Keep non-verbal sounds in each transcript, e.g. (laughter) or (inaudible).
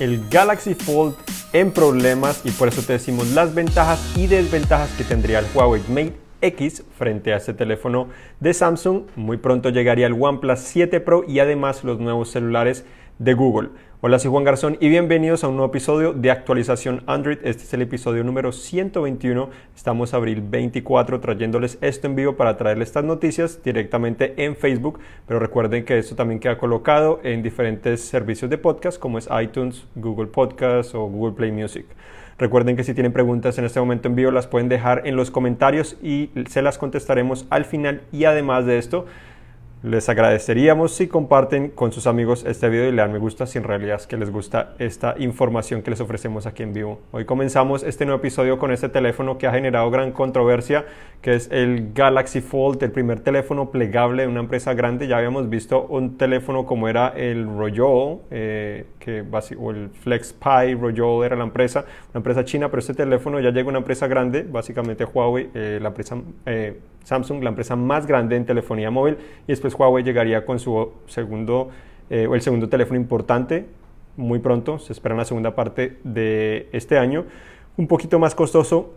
el Galaxy Fold en problemas y por eso te decimos las ventajas y desventajas que tendría el Huawei Mate X frente a este teléfono de Samsung. Muy pronto llegaría el OnePlus 7 Pro y además los nuevos celulares de Google. Hola, soy Juan Garzón y bienvenidos a un nuevo episodio de actualización Android. Este es el episodio número 121. Estamos abril 24 trayéndoles esto en vivo para traerles estas noticias directamente en Facebook. Pero recuerden que esto también queda colocado en diferentes servicios de podcast como es iTunes, Google Podcast o Google Play Music. Recuerden que si tienen preguntas en este momento en vivo las pueden dejar en los comentarios y se las contestaremos al final. Y además de esto, les agradeceríamos si comparten con sus amigos este video y le dan me gusta si en realidad es que les gusta esta información que les ofrecemos aquí en vivo. Hoy comenzamos este nuevo episodio con este teléfono que ha generado gran controversia, que es el Galaxy Fold, el primer teléfono plegable de una empresa grande. Ya habíamos visto un teléfono como era el Royal, eh, o el FlexPi, Royal era la empresa, una empresa china, pero este teléfono ya llega a una empresa grande, básicamente Huawei, eh, la empresa... Eh, Samsung, la empresa más grande en telefonía móvil, y después Huawei llegaría con su segundo, eh, el segundo teléfono importante muy pronto, se espera la segunda parte de este año, un poquito más costoso,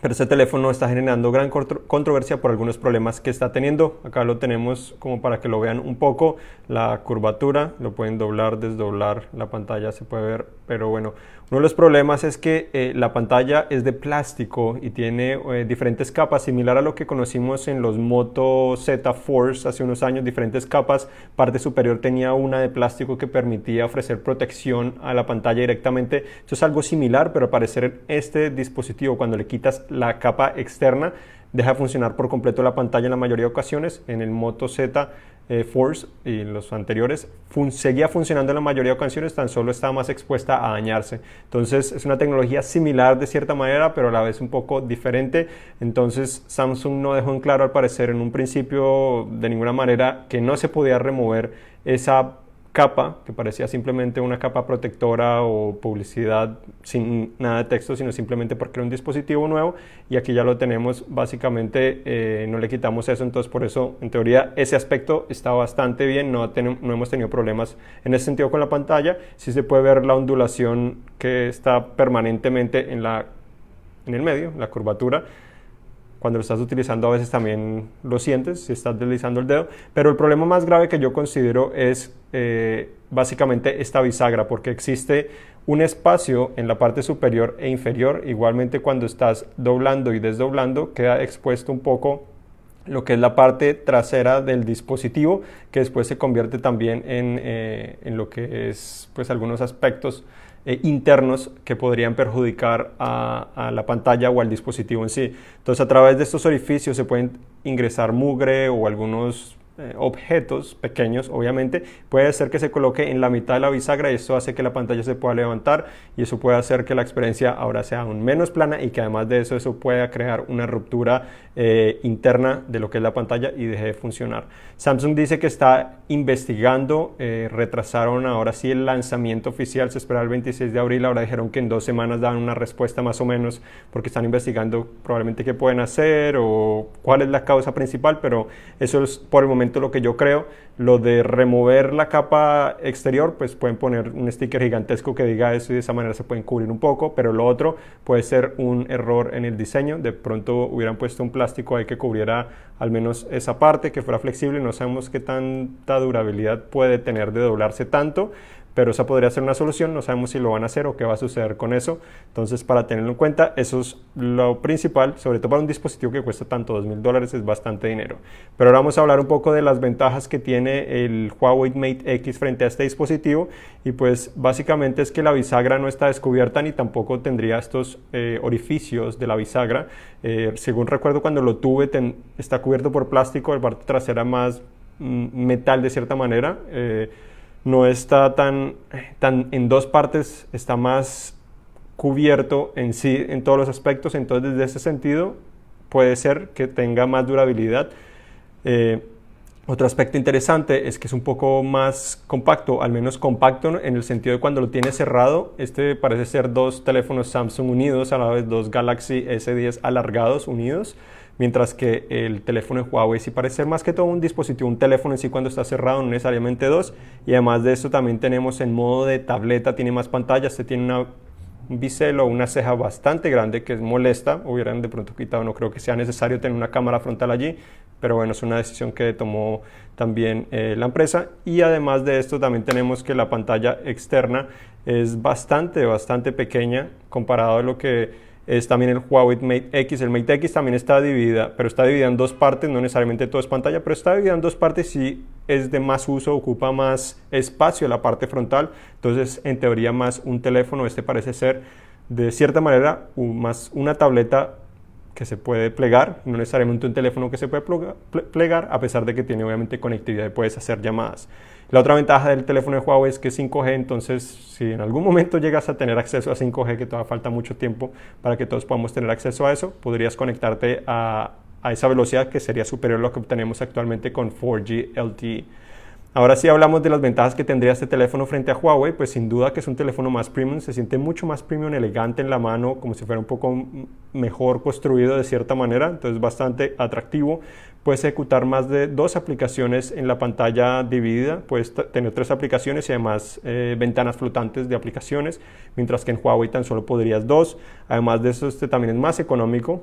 pero este teléfono está generando gran controversia por algunos problemas que está teniendo. Acá lo tenemos como para que lo vean un poco. La curvatura, lo pueden doblar, desdoblar, la pantalla se puede ver, pero bueno, uno de los problemas es que eh, la pantalla es de plástico y tiene eh, diferentes capas, similar a lo que conocimos en los Moto Z Force hace unos años, diferentes capas. Parte superior tenía una de plástico que permitía ofrecer protección a la pantalla directamente. Esto es algo similar, pero al parecer este dispositivo, cuando le quitas la capa externa, deja funcionar por completo la pantalla en la mayoría de ocasiones. En el Moto Z eh, Force y los anteriores seguía funcionando en la mayoría de ocasiones, tan solo estaba más expuesta a dañarse. Entonces es una tecnología similar de cierta manera, pero a la vez un poco diferente. Entonces Samsung no dejó en claro al parecer en un principio de ninguna manera que no se podía remover esa capa, que parecía simplemente una capa protectora o publicidad sin nada de texto, sino simplemente porque era un dispositivo nuevo y aquí ya lo tenemos, básicamente eh, no le quitamos eso, entonces por eso en teoría ese aspecto está bastante bien, no, no hemos tenido problemas en ese sentido con la pantalla, sí se puede ver la ondulación que está permanentemente en, la, en el medio, la curvatura, cuando lo estás utilizando a veces también lo sientes si estás deslizando el dedo, pero el problema más grave que yo considero es eh, básicamente esta bisagra, porque existe un espacio en la parte superior e inferior, igualmente cuando estás doblando y desdoblando queda expuesto un poco lo que es la parte trasera del dispositivo, que después se convierte también en, eh, en lo que es pues algunos aspectos eh, internos que podrían perjudicar a, la pantalla o al dispositivo en sí. Entonces a través de estos orificios se pueden ingresar mugre o algunos eh, objetos pequeños, obviamente, puede ser que se coloque en la mitad de la bisagra y esto hace que la pantalla se pueda levantar y eso puede hacer que la experiencia ahora sea aún menos plana y que además de eso eso pueda crear una ruptura eh, interna de lo que es la pantalla y deje de funcionar. Samsung dice que está investigando, eh, retrasaron ahora sí el lanzamiento oficial, se espera el 26 de abril, ahora dijeron que en dos semanas dan una respuesta más o menos porque están investigando probablemente qué pueden hacer o cuál es la causa principal, pero eso es por el momento lo que yo creo. Lo de remover la capa exterior, pues pueden poner un sticker gigantesco que diga eso y de esa manera se pueden cubrir un poco, pero lo otro puede ser un error en el diseño. De pronto hubieran puesto un plástico ahí que cubriera al menos esa parte, que fuera flexible. No sabemos qué tanta durabilidad puede tener de doblarse tanto, pero esa podría ser una solución, no sabemos si lo van a hacer o qué va a suceder con eso. Entonces, para tenerlo en cuenta, eso es lo principal, sobre todo para un dispositivo que cuesta tanto, 2 mil dólares, es bastante dinero. Pero ahora vamos a hablar un poco de las ventajas que tiene el Huawei Mate X frente a este dispositivo. Y pues básicamente es que la bisagra no está descubierta ni tampoco tendría estos eh, orificios de la bisagra. Eh, según recuerdo, cuando lo tuve, está cubierto por plástico, la parte trasera más mm, metal de cierta manera. Eh, no está tan, tan en dos partes, está más cubierto en sí en todos los aspectos, entonces desde ese sentido puede ser que tenga más durabilidad. Eh, otro aspecto interesante es que es un poco más compacto, al menos compacto en el sentido de cuando lo tiene cerrado. Este parece ser dos teléfonos Samsung unidos, a la vez dos Galaxy S10 alargados unidos. Mientras que el teléfono de Huawei sí parece ser más que todo un dispositivo, un teléfono en sí cuando está cerrado, no necesariamente dos. Y además de eso también tenemos en modo de tableta, tiene más pantallas, se tiene una un biselo o una ceja bastante grande que es molesta, hubieran de pronto quitado, no creo que sea necesario tener una cámara frontal allí, pero bueno, es una decisión que tomó también eh, la empresa y además de esto también tenemos que la pantalla externa es bastante, bastante pequeña comparado a lo que es también el Huawei Mate X. El Mate X también está dividida, pero está dividida en dos partes, no necesariamente todo es pantalla, pero está dividida en dos partes y es de más uso, ocupa más espacio la parte frontal. Entonces, en teoría, más un teléfono, este parece ser de cierta manera más una tableta que se puede plegar, no necesariamente un teléfono que se puede plegar, a pesar de que tiene obviamente conectividad y puedes hacer llamadas. La otra ventaja del teléfono de Huawei es que es 5G, entonces si en algún momento llegas a tener acceso a 5G, que todavía falta mucho tiempo para que todos podamos tener acceso a eso, podrías conectarte a, a esa velocidad que sería superior a lo que obtenemos actualmente con 4G LTE. Ahora sí hablamos de las ventajas que tendría este teléfono frente a Huawei, pues sin duda que es un teléfono más premium, se siente mucho más premium, elegante en la mano, como si fuera un poco mejor construido de cierta manera, entonces bastante atractivo. Puedes ejecutar más de dos aplicaciones en la pantalla dividida, puedes tener tres aplicaciones y además eh, ventanas flotantes de aplicaciones, mientras que en Huawei tan solo podrías dos. Además de eso, este también es más económico,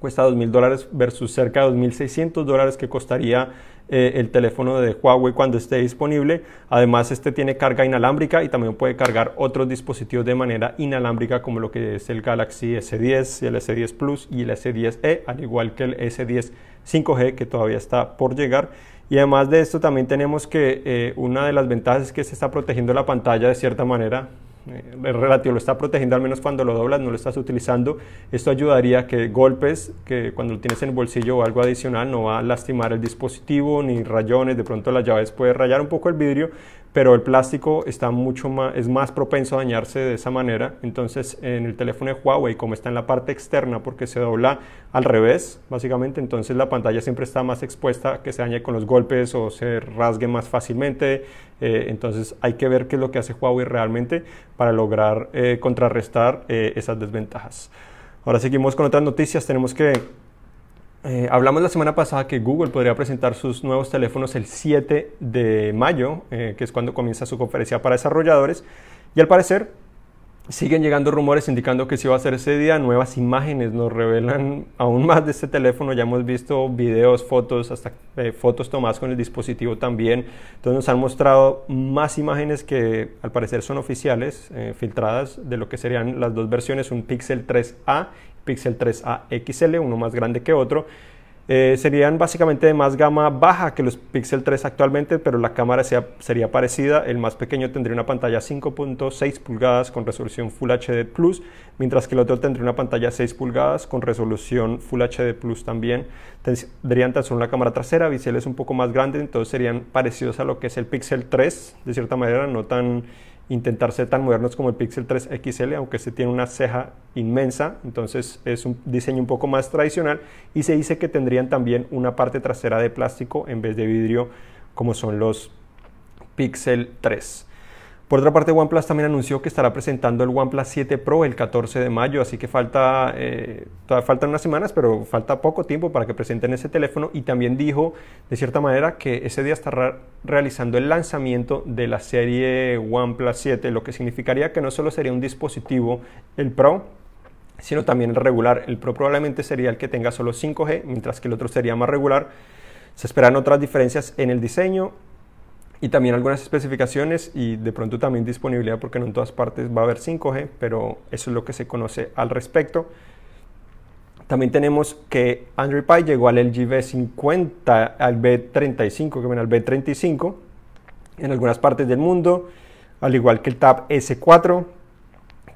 cuesta 2.000 dólares versus cerca de 2.600 dólares que costaría eh, el teléfono de Huawei cuando esté disponible. Además, este tiene carga inalámbrica y también puede cargar otros dispositivos de manera inalámbrica como lo que es el Galaxy S10, el S10 Plus y el S10e, al igual que el S10 5G que todavía está por llegar. Y además de esto también tenemos que eh, una de las ventajas es que se está protegiendo la pantalla de cierta manera eh, relativo, lo está protegiendo al menos cuando lo doblas, no lo estás utilizando. Esto ayudaría a que golpes, que cuando lo tienes en el bolsillo o algo adicional, no va a lastimar el dispositivo, ni rayones, de pronto las llaves puede rayar un poco el vidrio, pero el plástico está mucho más, es más propenso a dañarse de esa manera. Entonces, en el teléfono de Huawei, como está en la parte externa, porque se dobla al revés, básicamente, entonces la pantalla siempre está más expuesta que se dañe con los golpes o se rasgue más fácilmente. Eh, entonces, hay que ver qué es lo que hace Huawei realmente para lograr eh, contrarrestar eh, esas desventajas. Ahora seguimos con otras noticias. Tenemos que eh, hablamos la semana pasada que Google podría presentar sus nuevos teléfonos el 7 de mayo, eh, que es cuando comienza su conferencia para desarrolladores, y al parecer siguen llegando rumores indicando que si va a ser ese día, nuevas imágenes nos revelan aún más de este teléfono, ya hemos visto videos, fotos, hasta eh, fotos tomadas con el dispositivo también, entonces nos han mostrado más imágenes que al parecer son oficiales, filtradas de lo que serían las dos versiones, un Pixel 3A Pixel 3a XL, uno más grande que otro. Eh, serían básicamente de más gama baja que los Pixel 3 actualmente, pero la cámara sería parecida. El más pequeño tendría una pantalla 5.6 pulgadas con resolución Full HD Plus, mientras que el otro tendría una pantalla 6 pulgadas con resolución Full HD Plus también. Tendrían tan solo una cámara trasera, es un poco más grande, entonces serían parecidos a lo que es el Pixel 3, de cierta manera, no tan intentar ser tan modernos como el Pixel 3 XL, aunque se tiene una ceja inmensa, entonces es un diseño un poco más tradicional y se dice que tendrían también una parte trasera de plástico en vez de vidrio como son los Pixel 3. Por otra parte, OnePlus también anunció que estará presentando el OnePlus 7 Pro el 14 de mayo, así que falta, eh, faltan unas semanas, pero falta poco tiempo para que presenten ese teléfono y también dijo, de cierta manera, que ese día estará realizando el lanzamiento de la serie OnePlus 7, lo que significaría que no solo sería un dispositivo el Pro, sino también el regular. El Pro probablemente sería el que tenga solo 5G, mientras que el otro sería más regular. Se esperan otras diferencias en el diseño y también algunas especificaciones y de pronto también disponibilidad porque no en todas partes va a haber 5G, pero eso es lo que se conoce al respecto. También tenemos que Android Pie llegó al LG V50, al B35, que viene al B35 en algunas partes del mundo, al igual que el Tab S4.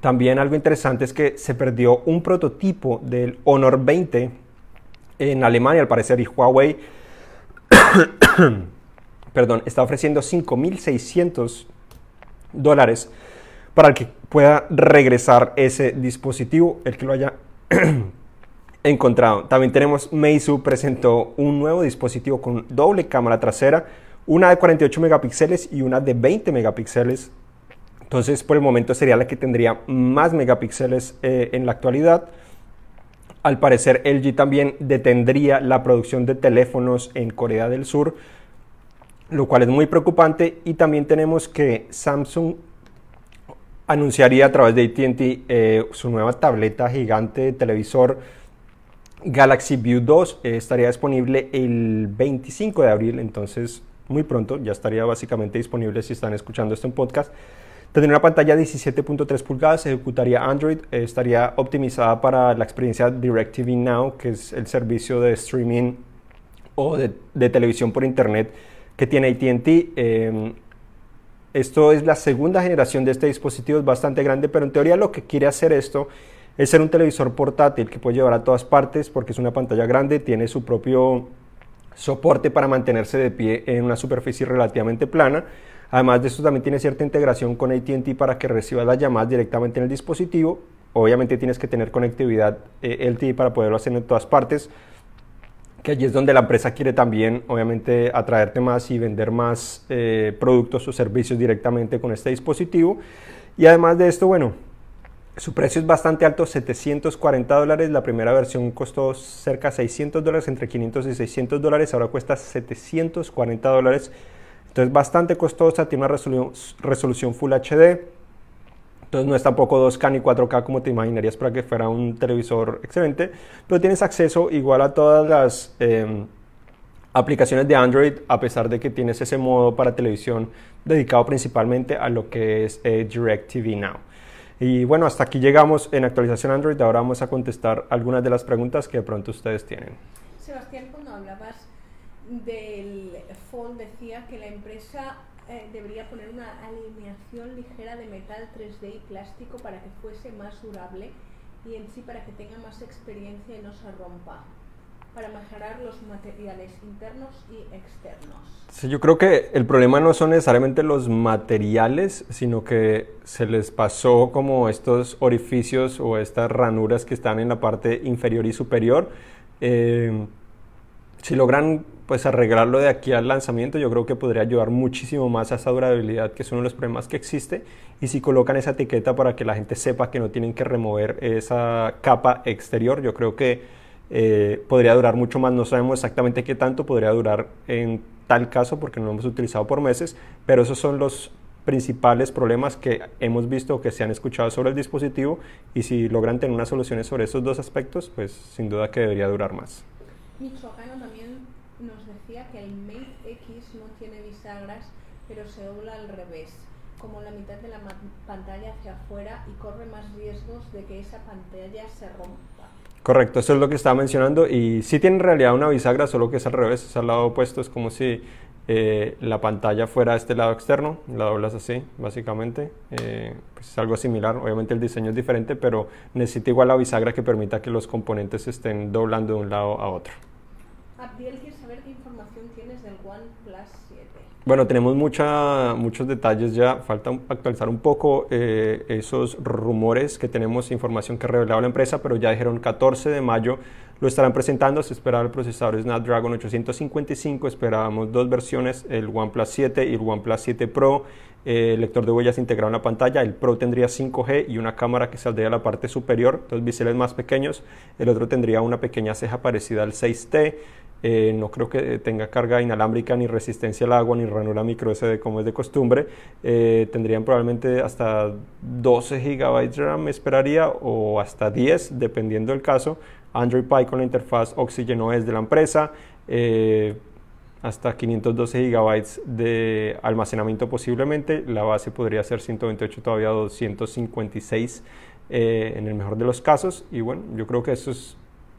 También algo interesante es que se perdió un prototipo del Honor 20 en Alemania, al parecer, y Huawei perdón, está ofreciendo 5.600 dólares para el que pueda regresar ese dispositivo, el que lo haya (clears throat) encontrado. También tenemos Meizu presentó un nuevo dispositivo con doble cámara trasera, una de 48 megapíxeles y una de 20 megapíxeles. Entonces, por el momento sería la que tendría más megapíxeles eh, en la actualidad. Al parecer LG también detendría la producción de teléfonos en Corea del Sur, lo cual es muy preocupante. Y también tenemos que Samsung anunciaría a través de ATT eh, su nueva tableta gigante de televisor Galaxy View 2. Eh, estaría disponible el 25 de abril, entonces muy pronto ya estaría básicamente disponible si están escuchando esto en podcast. Tendría una pantalla de 17.3 pulgadas, ejecutaría Android, eh, estaría optimizada para la experiencia DirecTV Now, que es el servicio de streaming o de, televisión por internet que tiene ATT. Em, esto es la segunda generación de este dispositivo, es bastante grande, pero en teoría lo que quiere hacer esto es ser un televisor portátil que puede llevar a todas partes porque es una pantalla grande, tiene su propio soporte para mantenerse de pie en una superficie relativamente plana Además de esto también tiene cierta integración con ATT para que reciba las llamadas directamente en el dispositivo. Obviamente tienes que tener conectividad eh, LTE para poderlo hacer en todas partes, que allí es donde la empresa quiere también, obviamente, atraerte más y vender más eh, productos o servicios directamente con este dispositivo. Y además de esto, bueno, su precio es bastante alto, 740 dólares. La primera versión costó cerca de 600 dólares, entre 500 y 600 dólares. Ahora cuesta 740 dólares entonces bastante costosa, tiene una resolución, Full HD. Entonces no es tampoco 2K ni 4K como te imaginarías para que fuera un televisor excelente, pero tienes acceso igual a todas las em, aplicaciones de Android, a pesar de que tienes ese modo para televisión dedicado principalmente a lo que es eh, DirecTV Now. Y bueno, hasta aquí llegamos en actualización Android. Ahora vamos a contestar algunas de las preguntas que de pronto ustedes tienen. Sebastián, cuando hablabas del Fold decía que la empresa eh, debería poner una alineación ligera de metal 3D y plástico para que fuese más durable y en sí para que tenga más experiencia y no se rompa para mejorar los materiales internos y externos. Sí, yo creo que el problema no son necesariamente los materiales, sino que se les pasó como estos orificios o estas ranuras que están en la parte inferior y superior. Eh, si logran pues arreglarlo de aquí al lanzamiento, yo creo que podría ayudar muchísimo más a esa durabilidad, que es uno de los problemas que existe. Y si colocan esa etiqueta para que la gente sepa que no tienen que remover esa capa exterior, yo creo que eh, podría durar mucho más. No sabemos exactamente qué tanto podría durar en tal caso, porque no lo hemos utilizado por meses, pero esos son los principales problemas que hemos visto que se han escuchado sobre el dispositivo y si logran tener unas soluciones sobre esos dos aspectos, pues sin duda que debería durar más. También nos decía que el Mate X no tiene bisagras, pero se dobla al revés, como la mitad de la pantalla hacia afuera y corre más riesgos de que esa pantalla se rompa. Correcto, eso es lo que estaba mencionando y sí tiene en realidad una bisagra, solo que es al revés, es al lado opuesto, es como si eh, la pantalla fuera a este lado externo, la doblas así, básicamente. Eh, pues es algo similar, obviamente el diseño es diferente, pero necesita igual la bisagra que permita que los componentes estén doblando de un lado a otro. Abdiel, ¿quieres saber qué información tienes del OnePlus 7? Bueno, tenemos mucha, muchos detalles ya, falta actualizar un poco eh, esos rumores que tenemos, información que ha revelado la empresa, pero ya dijeron 14 de mayo lo estarán presentando, se esperaba el procesador Snapdragon 855, esperábamos dos versiones, el OnePlus 7 y el OnePlus 7 Pro, eh, lector de huellas integrado en la pantalla, el Pro tendría 5G y una cámara que saldría a la parte superior, dos biseles más pequeños, el otro tendría una pequeña ceja parecida al 6T, eh, no creo que tenga carga inalámbrica ni resistencia al agua ni ranura micro SD como es de costumbre. Eh, tendrían probablemente hasta 12 GB de RAM, esperaría, o hasta 10, dependiendo del caso. Android Pie con la interfaz Oxygen OS de la empresa. Eh, hasta 512 GB de almacenamiento posiblemente. La base podría ser 128, todavía 256 en el mejor de los casos. Y bueno, yo creo que eso es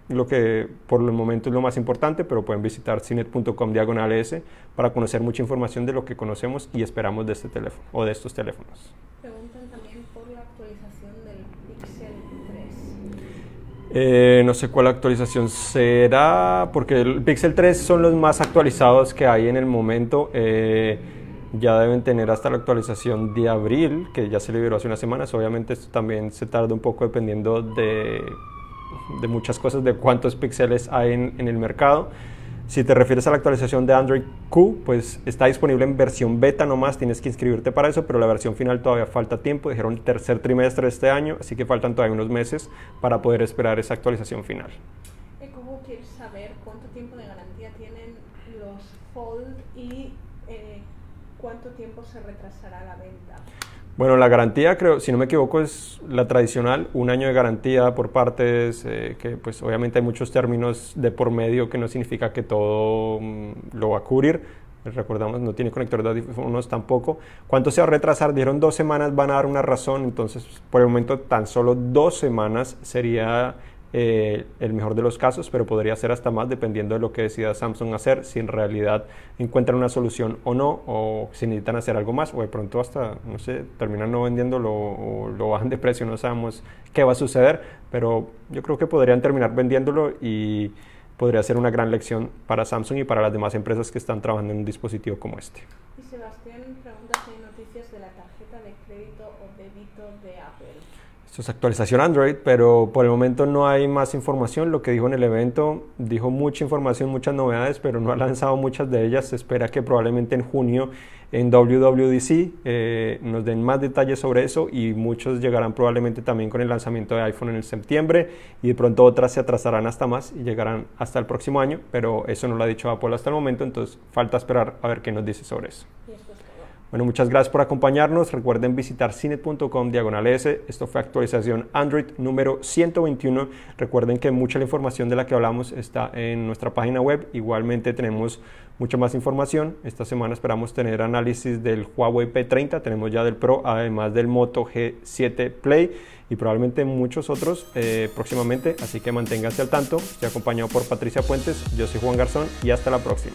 lo que por el momento es lo más importante, pero pueden visitar cinet.com diagonal S para conocer mucha información de lo que conocemos y esperamos de este teléfono o de estos teléfonos. Preguntan también por la actualización del Pixel 3. Eh, no sé cuál actualización será, porque el Pixel 3 son los más actualizados que hay en el momento. Eh, ya deben tener hasta la actualización de abril, que ya se liberó hace unas semanas. Obviamente esto también se tarda un poco dependiendo de de muchas cosas, de cuántos píxeles hay en, el mercado. Si te refieres a la actualización de Android Q, pues está disponible en versión beta nomás, tienes que inscribirte para eso, pero la versión final todavía falta tiempo, dijeron tercer trimestre de este año, así que faltan todavía unos meses para poder esperar esa actualización final. ¿Cómo quieres saber cuánto tiempo de garantía tienen los Fold y eh, cuánto tiempo se retrasará la venta? Bueno, la garantía, creo, si no me equivoco, es la tradicional, un año de garantía por partes, eh, que pues obviamente hay muchos términos de por medio que no significa que todo mm, lo va a cubrir. Recordamos, no tiene conector de audífonos tampoco. ¿Cuánto se va a retrasar? Dieron dos semanas, van a dar una razón, entonces por el momento tan solo dos semanas sería eh, el mejor de los casos, pero podría ser hasta más dependiendo de lo que decida Samsung hacer, si en realidad encuentran una solución o no, o si necesitan hacer algo más, o de pronto hasta, no sé, terminan no vendiéndolo o lo bajan de precio, no sabemos qué va a suceder, pero yo creo que podrían terminar vendiéndolo y podría ser una gran lección para Samsung y para las demás empresas que están trabajando en un dispositivo como este. Y Sebastián pregunta si hay noticias de la tarjeta de crédito o débito de Apple. Actualización Android, pero por el momento no hay más información. Lo que dijo en el evento, dijo mucha información, muchas novedades, pero no ha lanzado muchas de ellas. Se espera que probablemente en junio en WWDC eh, nos den más detalles sobre eso y muchos llegarán probablemente también con el lanzamiento de iPhone en el septiembre y de pronto otras se atrasarán hasta más y llegarán hasta el próximo año, pero eso no lo ha dicho Apple hasta el momento, entonces falta esperar a ver qué nos dice sobre eso. Bueno, muchas gracias por acompañarnos. Recuerden visitar cine.com diagonal S. Esto fue actualización Android número 121. Recuerden que mucha la información de la que hablamos está en nuestra página web. Igualmente tenemos mucha más información. Esta semana esperamos tener análisis del Huawei P30. Tenemos ya del Pro, además del Moto G7 Play y probablemente muchos otros eh, próximamente. Así que manténganse al tanto. Estoy acompañado por Patricia Puentes. Yo soy Juan Garzón y hasta la próxima.